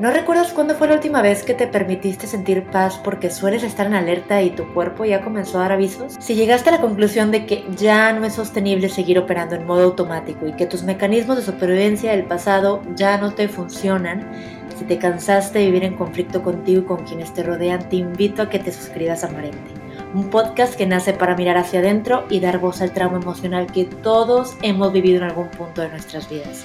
¿No recuerdas cuándo fue la última vez que te permitiste sentir paz porque sueles estar en alerta y tu cuerpo ya comenzó a dar avisos? Si llegaste a la conclusión de que ya no es sostenible seguir operando en modo automático y que tus mecanismos de supervivencia del pasado ya no te funcionan, si te cansaste de vivir en conflicto contigo y con quienes te rodean, te invito a que te suscribas a Marente, un podcast que nace para mirar hacia adentro y dar voz al trauma emocional que todos hemos vivido en algún punto de nuestras vidas.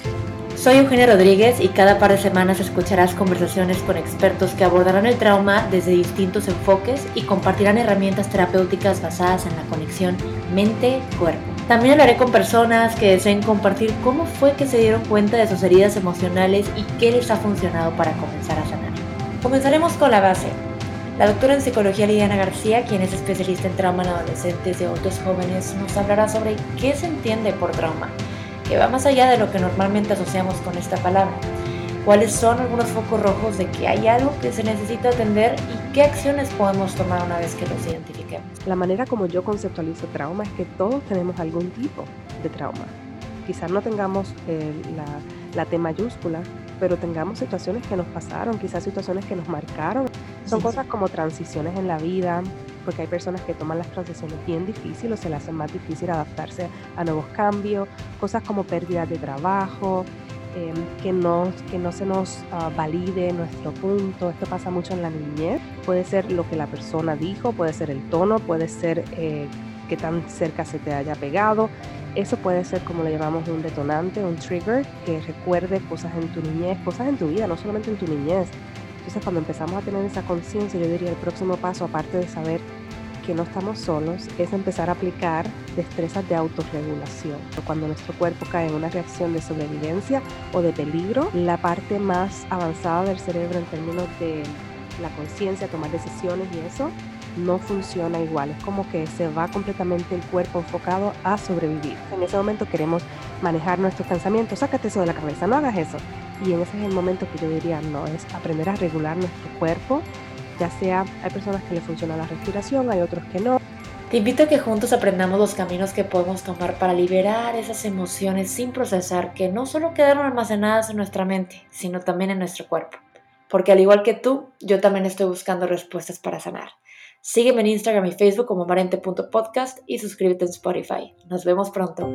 Soy Eugenia Rodríguez y cada par de semanas escucharás conversaciones con expertos que abordarán el trauma desde distintos enfoques y compartirán herramientas terapéuticas basadas en la conexión mente-cuerpo. También hablaré con personas que deseen compartir cómo fue que se dieron cuenta de sus heridas emocionales y qué les ha funcionado para comenzar a sanar. Comenzaremos con la base. La doctora en psicología Liliana García, quien es especialista en trauma en adolescentes y otros jóvenes, nos hablará sobre qué se entiende por trauma que va más allá de lo que normalmente asociamos con esta palabra. ¿Cuáles son algunos focos rojos de que hay algo que se necesita atender y qué acciones podemos tomar una vez que los identifiquemos? La manera como yo conceptualizo trauma es que todos tenemos algún tipo de trauma. Quizás no tengamos eh, la, la T mayúscula, pero tengamos situaciones que nos pasaron, quizás situaciones que nos marcaron. Son cosas como transiciones en la vida, porque hay personas que toman las transiciones bien difíciles o se les hace más difícil adaptarse a nuevos cambios, cosas como pérdidas de trabajo, em, que, no, que no se nos ah, valide nuestro punto. Esto pasa mucho en la niñez. Puede ser lo que la persona dijo, puede ser el tono, puede ser eh, que tan cerca se te haya pegado. Eso puede ser como le llamamos un detonante, un trigger, que recuerde cosas en tu niñez, cosas en tu vida, no solamente en tu niñez. Entonces cuando empezamos a tener esa conciencia, yo diría el próximo paso, aparte de saber que no estamos solos es empezar a aplicar destrezas de autorregulación. Cuando nuestro cuerpo cae en una reacción de sobrevivencia o de peligro, la parte más avanzada del cerebro en términos de la conciencia, tomar decisiones y eso, no funciona igual. Es como que se va completamente el cuerpo enfocado a sobrevivir. En ese momento queremos manejar nuestros pensamientos. Sácate eso de la cabeza, no hagas eso. Y en ese es el momento que yo diría, no, es aprender a regular nuestro cuerpo ya sea hay personas que le funciona la respiración, hay otros que no. Te invito a que juntos aprendamos los caminos que podemos tomar para liberar esas emociones sin procesar que no solo quedaron almacenadas en nuestra mente, sino también en nuestro cuerpo. Porque al igual que tú, yo también estoy buscando respuestas para sanar. Sígueme en Instagram y Facebook como marente.podcast y suscríbete en Spotify. Nos vemos pronto.